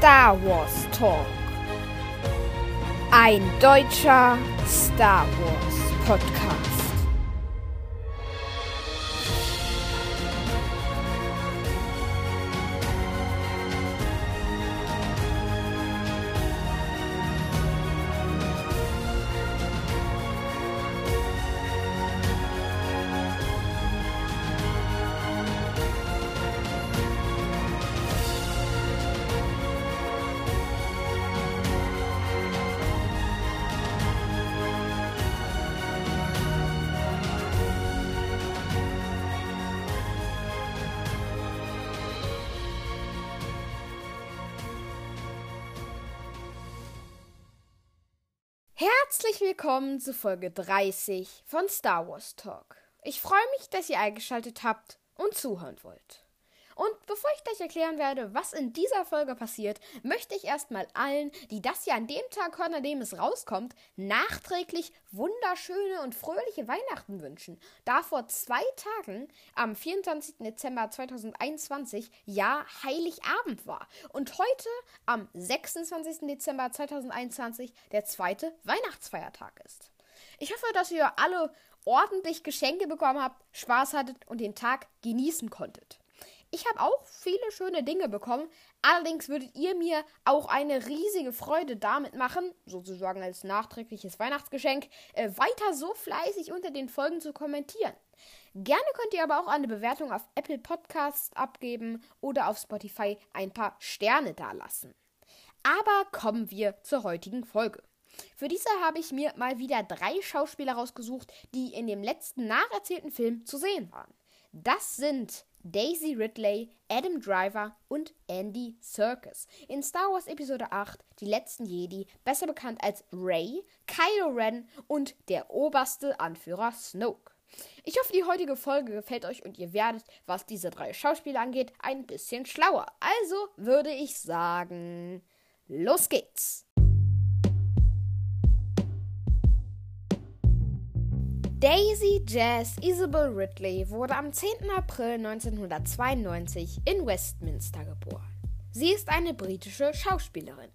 Star Wars Talk. Ein deutscher Star Wars Podcast. Willkommen zu Folge 30 von Star Wars Talk. Ich freue mich, dass ihr eingeschaltet habt und zuhören wollt. Und bevor ich gleich erklären werde, was in dieser Folge passiert, möchte ich erstmal allen, die das ja an dem Tag hören, an dem es rauskommt, nachträglich wunderschöne und fröhliche Weihnachten wünschen. Da vor zwei Tagen, am 24. Dezember 2021, ja Heiligabend war. Und heute, am 26. Dezember 2021, der zweite Weihnachtsfeiertag ist. Ich hoffe, dass ihr alle ordentlich Geschenke bekommen habt, Spaß hattet und den Tag genießen konntet. Ich habe auch viele schöne Dinge bekommen. Allerdings würdet ihr mir auch eine riesige Freude damit machen, sozusagen als nachträgliches Weihnachtsgeschenk, äh, weiter so fleißig unter den Folgen zu kommentieren. Gerne könnt ihr aber auch eine Bewertung auf Apple Podcasts abgeben oder auf Spotify ein paar Sterne dalassen. Aber kommen wir zur heutigen Folge. Für diese habe ich mir mal wieder drei Schauspieler rausgesucht, die in dem letzten nacherzählten Film zu sehen waren. Das sind Daisy Ridley, Adam Driver und Andy Serkis. In Star Wars Episode 8, Die letzten Jedi, besser bekannt als Rey, Kylo Ren und der oberste Anführer Snoke. Ich hoffe, die heutige Folge gefällt euch und ihr werdet, was diese drei Schauspieler angeht, ein bisschen schlauer. Also würde ich sagen, los geht's! Daisy Jazz Isabel Ridley wurde am 10. April 1992 in Westminster geboren. Sie ist eine britische Schauspielerin.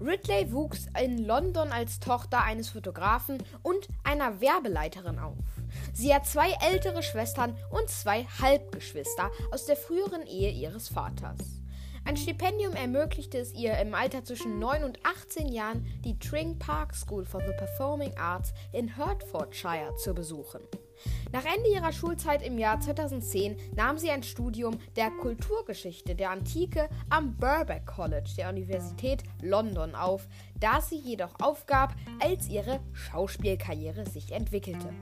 Ridley wuchs in London als Tochter eines Fotografen und einer Werbeleiterin auf. Sie hat zwei ältere Schwestern und zwei Halbgeschwister aus der früheren Ehe ihres Vaters. Ein Stipendium ermöglichte es ihr im Alter zwischen 9 und 18 Jahren, die Tring Park School for the Performing Arts in Hertfordshire zu besuchen. Nach Ende ihrer Schulzeit im Jahr 2010 nahm sie ein Studium der Kulturgeschichte der Antike am Birkbeck College der Universität London auf, das sie jedoch aufgab, als ihre Schauspielkarriere sich entwickelte.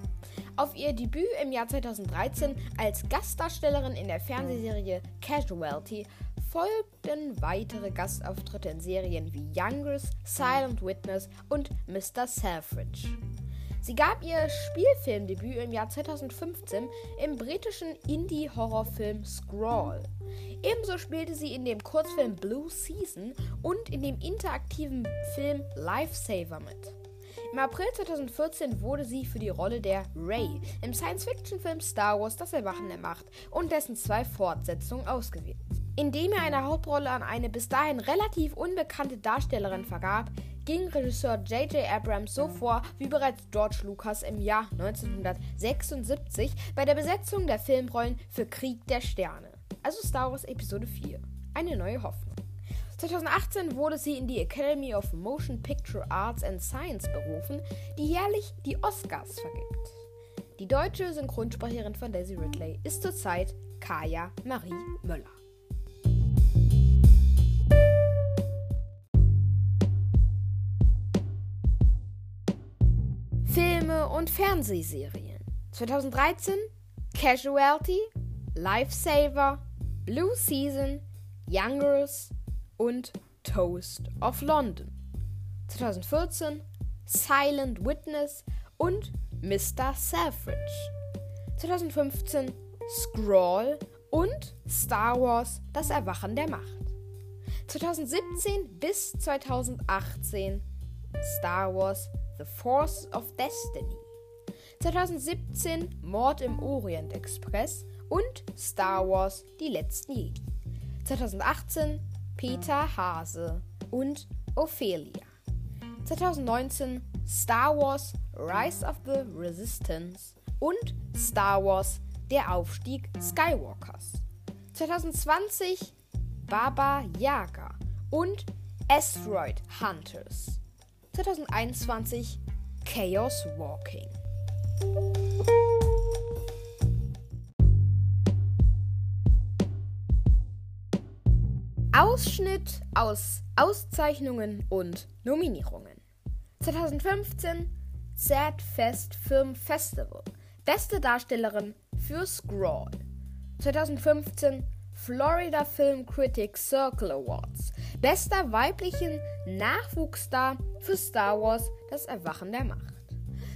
Auf ihr Debüt im Jahr 2013 als Gastdarstellerin in der Fernsehserie Casualty folgten weitere Gastauftritte in Serien wie Youngers, Silent Witness und Mr. Selfridge. Sie gab ihr Spielfilmdebüt im Jahr 2015 im britischen Indie-Horrorfilm Scrawl. Ebenso spielte sie in dem Kurzfilm Blue Season und in dem interaktiven Film Lifesaver mit. Im April 2014 wurde sie für die Rolle der Rey im Science-Fiction-Film Star Wars Das Erwachen der Macht und dessen zwei Fortsetzungen ausgewählt. Indem er eine Hauptrolle an eine bis dahin relativ unbekannte Darstellerin vergab, ging Regisseur J.J. Abrams so vor wie bereits George Lucas im Jahr 1976 bei der Besetzung der Filmrollen für Krieg der Sterne, also Star Wars Episode 4, eine neue Hoffnung. 2018 wurde sie in die Academy of Motion Picture Arts and Science berufen, die jährlich die Oscars vergibt. Die deutsche Synchronsprecherin von Daisy Ridley ist zurzeit Kaya Marie Möller. Filme und Fernsehserien. 2013 Casualty, Lifesaver, Blue Season, Young Girls und Toast of London. 2014 Silent Witness und Mr. Selfridge. 2015 Scroll und Star Wars Das Erwachen der Macht. 2017 bis 2018 Star Wars The Force of Destiny. 2017 Mord im Orient Express und Star Wars Die letzten Jedi. 2018 Peter Hase und Ophelia. 2019 Star Wars Rise of the Resistance und Star Wars Der Aufstieg Skywalkers. 2020 Baba Yaga und Asteroid Hunters. 2021 Chaos Walking. Ausschnitt aus Auszeichnungen und Nominierungen. 2015 Sad Fest Film Festival. Beste Darstellerin für Scroll. 2015 Florida Film Critics Circle Awards. Bester weiblichen Nachwuchsstar für Star Wars Das Erwachen der Macht.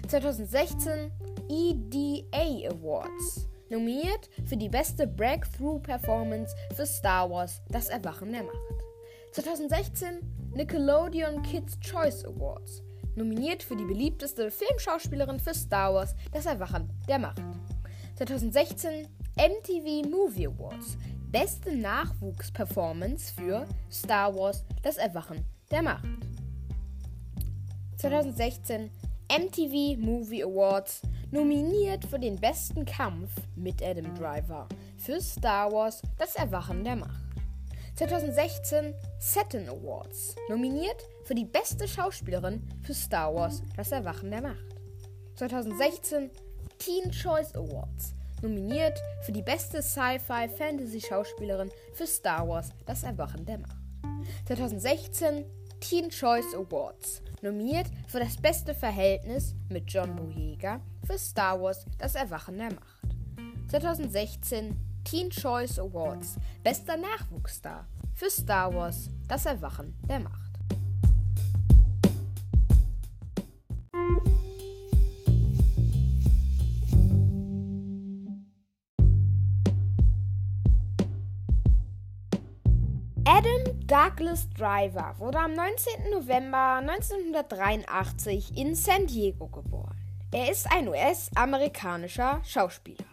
2016 EDA Awards. Nominiert für die beste Breakthrough Performance für Star Wars Das Erwachen der Macht. 2016 Nickelodeon Kids Choice Awards. Nominiert für die beliebteste Filmschauspielerin für Star Wars Das Erwachen der Macht. 2016 MTV Movie Awards. Beste Nachwuchsperformance für Star Wars Das Erwachen der Macht. 2016 MTV Movie Awards nominiert für den besten Kampf mit Adam Driver für Star Wars Das Erwachen der Macht. 2016 Saturn Awards nominiert für die beste Schauspielerin für Star Wars Das Erwachen der Macht. 2016 Teen Choice Awards nominiert für die beste Sci-Fi Fantasy Schauspielerin für Star Wars Das Erwachen der Macht. 2016 Teen Choice Awards nominiert für das beste Verhältnis mit John Boyega für Star Wars Das Erwachen der Macht. 2016 Teen Choice Awards bester Nachwuchsstar für Star Wars Das Erwachen der Macht. Adam Douglas Driver wurde am 19. November 1983 in San Diego geboren. Er ist ein US-amerikanischer Schauspieler.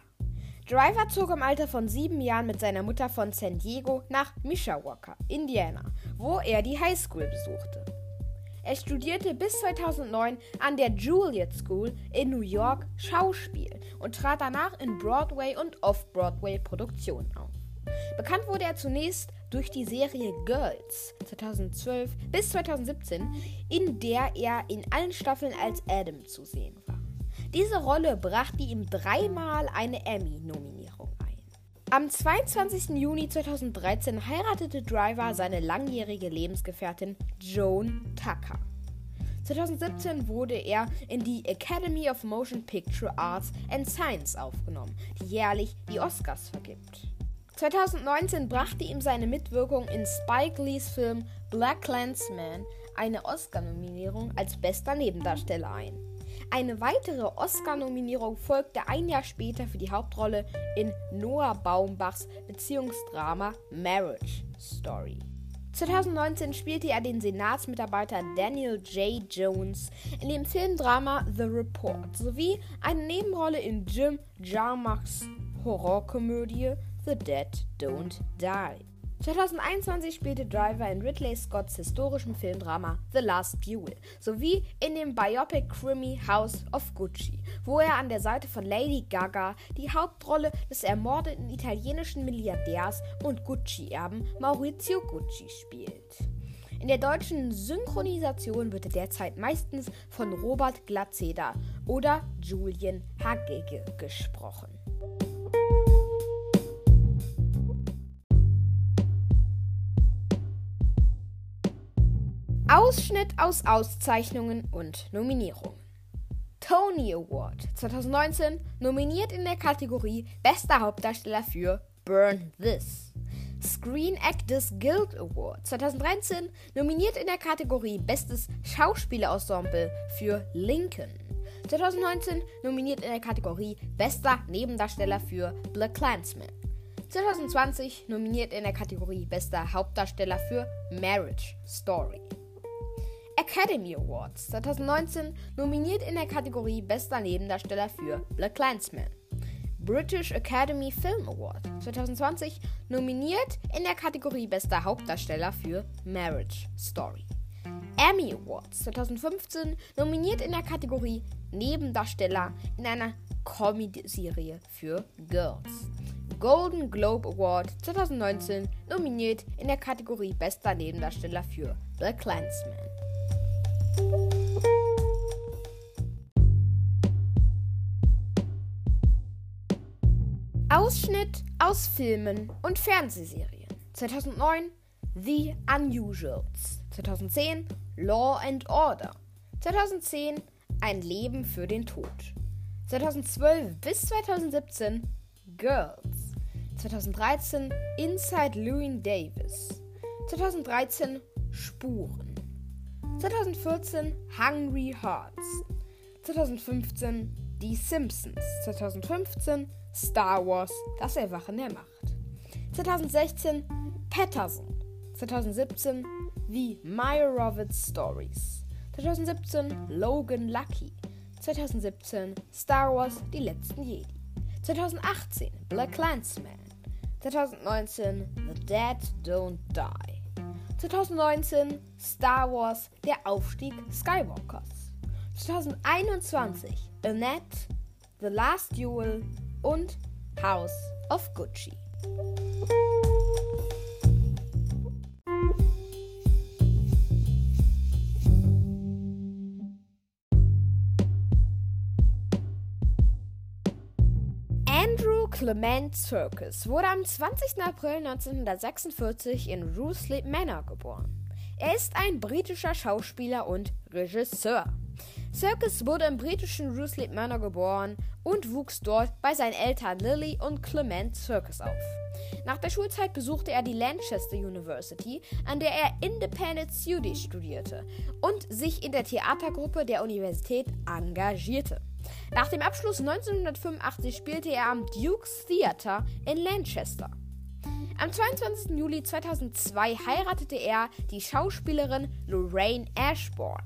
Driver zog im Alter von sieben Jahren mit seiner Mutter von San Diego nach Mishawaka, Indiana, wo er die High School besuchte. Er studierte bis 2009 an der Juilliard School in New York Schauspiel und trat danach in Broadway- und Off-Broadway-Produktionen auf. Bekannt wurde er zunächst durch die Serie Girls 2012 bis 2017, in der er in allen Staffeln als Adam zu sehen war. Diese Rolle brachte ihm dreimal eine Emmy-Nominierung ein. Am 22. Juni 2013 heiratete Driver seine langjährige Lebensgefährtin Joan Tucker. 2017 wurde er in die Academy of Motion Picture Arts and Science aufgenommen, die jährlich die Oscars vergibt. 2019 brachte ihm seine Mitwirkung in Spike Lees Film Black Clansman eine Oscar-Nominierung als bester Nebendarsteller ein. Eine weitere Oscar-Nominierung folgte ein Jahr später für die Hauptrolle in Noah Baumbachs Beziehungsdrama Marriage Story. 2019 spielte er den Senatsmitarbeiter Daniel J. Jones in dem Filmdrama The Report sowie eine Nebenrolle in Jim Jarmuschs Horrorkomödie The Dead Don't Die. 2021 spielte Driver in Ridley Scotts historischem Filmdrama The Last Duel sowie in dem Biopic Krimi House of Gucci, wo er an der Seite von Lady Gaga die Hauptrolle des ermordeten italienischen Milliardärs und Gucci-Erben Maurizio Gucci spielt. In der deutschen Synchronisation wird er derzeit meistens von Robert Glatzeder oder Julian Hagege gesprochen. Ausschnitt aus Auszeichnungen und Nominierungen. Tony Award 2019 nominiert in der Kategorie Bester Hauptdarsteller für Burn This. Screen Actors Guild Award 2013 nominiert in der Kategorie Bestes Schauspielerensemble für Lincoln. 2019 nominiert in der Kategorie Bester Nebendarsteller für Black Clansman. 2020 nominiert in der Kategorie Bester Hauptdarsteller für Marriage Story. Academy Awards 2019 nominiert in der Kategorie Bester Nebendarsteller für Black Clansman. British Academy Film Award 2020 nominiert in der Kategorie Bester Hauptdarsteller für Marriage Story. Emmy Awards 2015 nominiert in der Kategorie Nebendarsteller in einer Comedy-Serie für Girls. Golden Globe Award 2019 nominiert in der Kategorie Bester Nebendarsteller für The Clansman. Ausschnitt aus Filmen und Fernsehserien. 2009 The Unusuals. 2010 Law and Order. 2010 Ein Leben für den Tod. 2012 bis 2017 Girls. 2013 Inside Louis Davis. 2013 Spuren. 2014 Hungry Hearts. 2015 Die Simpsons. 2015 Star Wars Das Erwachen der Macht. 2016 Patterson. 2017 The Meyerowitz Stories. 2017 Logan Lucky. 2017 Star Wars Die letzten Jedi. 2018 Black Clansman. 2019 The Dead Don't Die. 2019 Star Wars Der Aufstieg Skywalkers. 2021 Annette, The Last Duel und House of Gucci. Clement Circus wurde am 20. April 1946 in Ruislip Manor geboren. Er ist ein britischer Schauspieler und Regisseur. Circus wurde im britischen Ruislip Manor geboren und wuchs dort bei seinen Eltern Lily und Clement Circus auf. Nach der Schulzeit besuchte er die Lancaster University, an der er Independent Studies studierte und sich in der Theatergruppe der Universität engagierte. Nach dem Abschluss 1985 spielte er am Duke's Theatre in Lancaster. Am 22. Juli 2002 heiratete er die Schauspielerin Lorraine Ashbourne.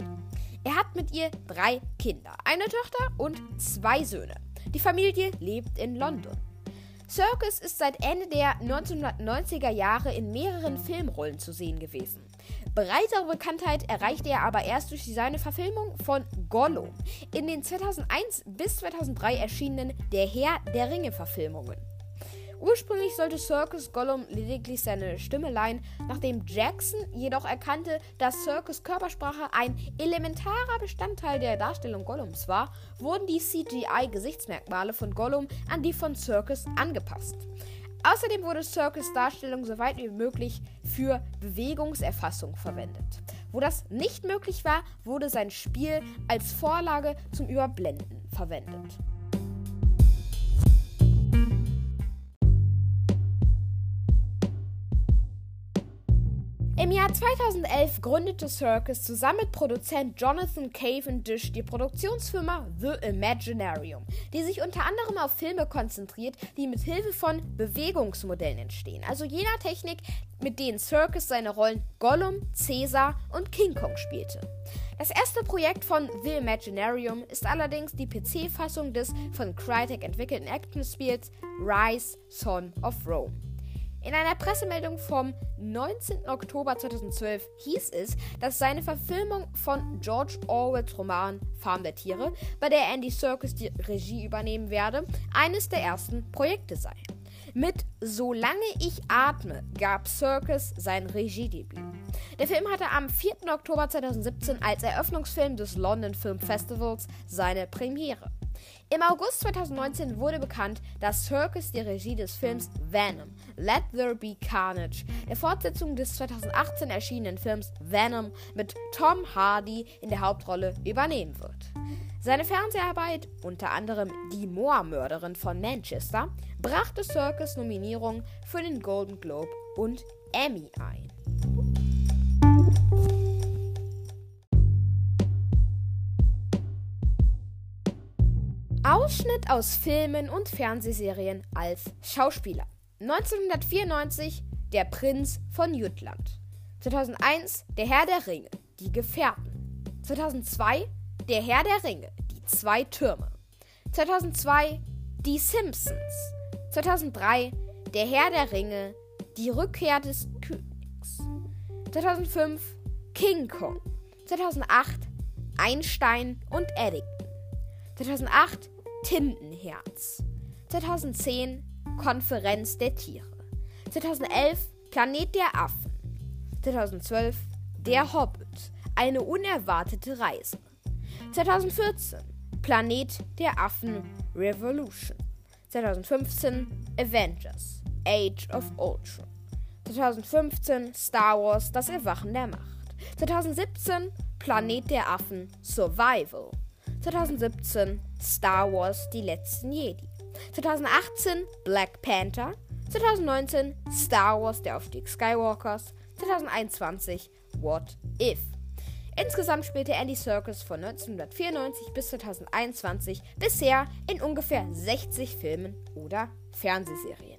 Er hat mit ihr drei Kinder, eine Tochter und zwei Söhne. Die Familie lebt in London. Circus ist seit Ende der 1990er Jahre in mehreren Filmrollen zu sehen gewesen. Breitere Bekanntheit erreichte er aber erst durch seine Verfilmung von Gollum in den 2001 bis 2003 erschienenen Der Herr der Ringe Verfilmungen. Ursprünglich sollte Circus Gollum lediglich seine Stimme leihen, nachdem Jackson jedoch erkannte, dass Circus Körpersprache ein elementarer Bestandteil der Darstellung Gollums war, wurden die CGI-Gesichtsmerkmale von Gollum an die von Circus angepasst. Außerdem wurde Circus Darstellung so weit wie möglich für Bewegungserfassung verwendet. Wo das nicht möglich war, wurde sein Spiel als Vorlage zum Überblenden verwendet. Im Jahr 2011 gründete Circus zusammen mit Produzent Jonathan Cavendish die Produktionsfirma The Imaginarium, die sich unter anderem auf Filme konzentriert, die mit Hilfe von Bewegungsmodellen entstehen, also jener Technik, mit denen Circus seine Rollen Gollum, Caesar und King Kong spielte. Das erste Projekt von The Imaginarium ist allerdings die PC-Fassung des von Crytek entwickelten Actionspiels Rise Son of Rome. In einer Pressemeldung vom 19. Oktober 2012 hieß es, dass seine Verfilmung von George Orwells Roman Farm der Tiere, bei der Andy Serkis die Regie übernehmen werde, eines der ersten Projekte sei. Mit Solange ich atme gab Circus sein Regiedebüt. Der Film hatte am 4. Oktober 2017 als Eröffnungsfilm des London Film Festivals seine Premiere. Im August 2019 wurde bekannt, dass Circus die Regie des Films Venom, Let There Be Carnage, der Fortsetzung des 2018 erschienenen Films Venom mit Tom Hardy in der Hauptrolle übernehmen wird. Seine Fernseharbeit, unter anderem Die Moor-Mörderin von Manchester, brachte Circus Nominierungen für den Golden Globe und Emmy ein. Ausschnitt aus Filmen und Fernsehserien als Schauspieler. 1994 Der Prinz von Jütland. 2001 Der Herr der Ringe, Die Gefährten. 2002 Der Herr der Ringe, Die zwei Türme. 2002 Die Simpsons. 2003 Der Herr der Ringe, Die Rückkehr des Königs. 2005 King Kong. 2008 Einstein und Eddington. 2008 Tintenherz. 2010 Konferenz der Tiere. 2011 Planet der Affen. 2012 Der Hobbit. Eine unerwartete Reise. 2014 Planet der Affen Revolution. 2015 Avengers Age of Ultron. 2015 Star Wars Das Erwachen der Macht. 2017 Planet der Affen Survival. 2017 Star Wars Die letzten Jedi. 2018 Black Panther. 2019 Star Wars Der Aufstieg Skywalkers. 2021 What If. Insgesamt spielte Andy Serkis von 1994 bis 2021 bisher in ungefähr 60 Filmen oder Fernsehserien.